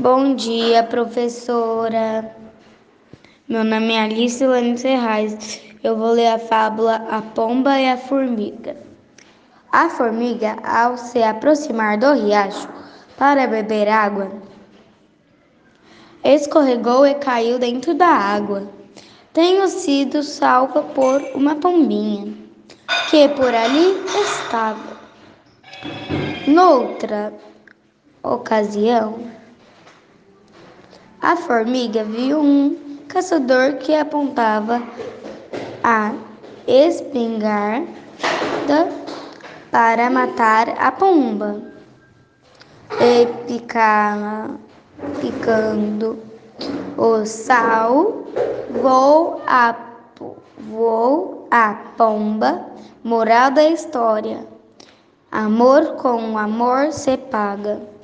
Bom dia, professora. Meu nome é Alice Lane Serrais. Eu vou ler a fábula A Pomba e a Formiga. A formiga, ao se aproximar do riacho para beber água, escorregou e caiu dentro da água. Tenho sido salva por uma pombinha que por ali estava. Noutra ocasião, a formiga viu um caçador que apontava a espingarda para matar a pomba. E picava, picando o sal, voou a, voou a pomba. Moral da história: Amor com amor se paga.